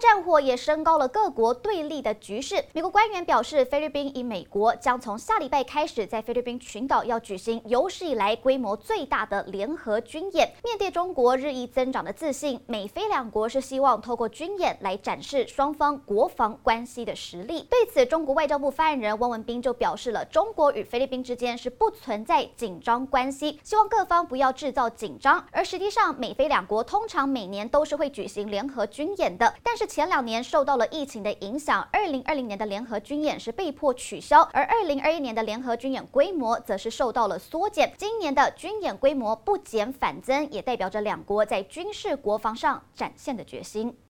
战火也升高了各国对立的局势。美国官员表示，菲律宾与美国将从下礼拜开始在菲律宾群岛要举行有史以来规模最大的联合军演。面对中国日益增长的自信，美菲两国是希望透过军演来展示双方国防关系的实力。对此，中国外交部发言人汪文斌就表示了，中国与菲律宾之间是不存在紧张关系，希望各方不要制造紧张。而实际上，美菲两国通常每年都是会举行联合军演的。但是前两年受到了疫情的影响，二零二零年的联合军演是被迫取消，而二零二一年的联合军演规模则是受到了缩减。今年的军演规模不减反增，也代表着两国在军事国防上展现的决心。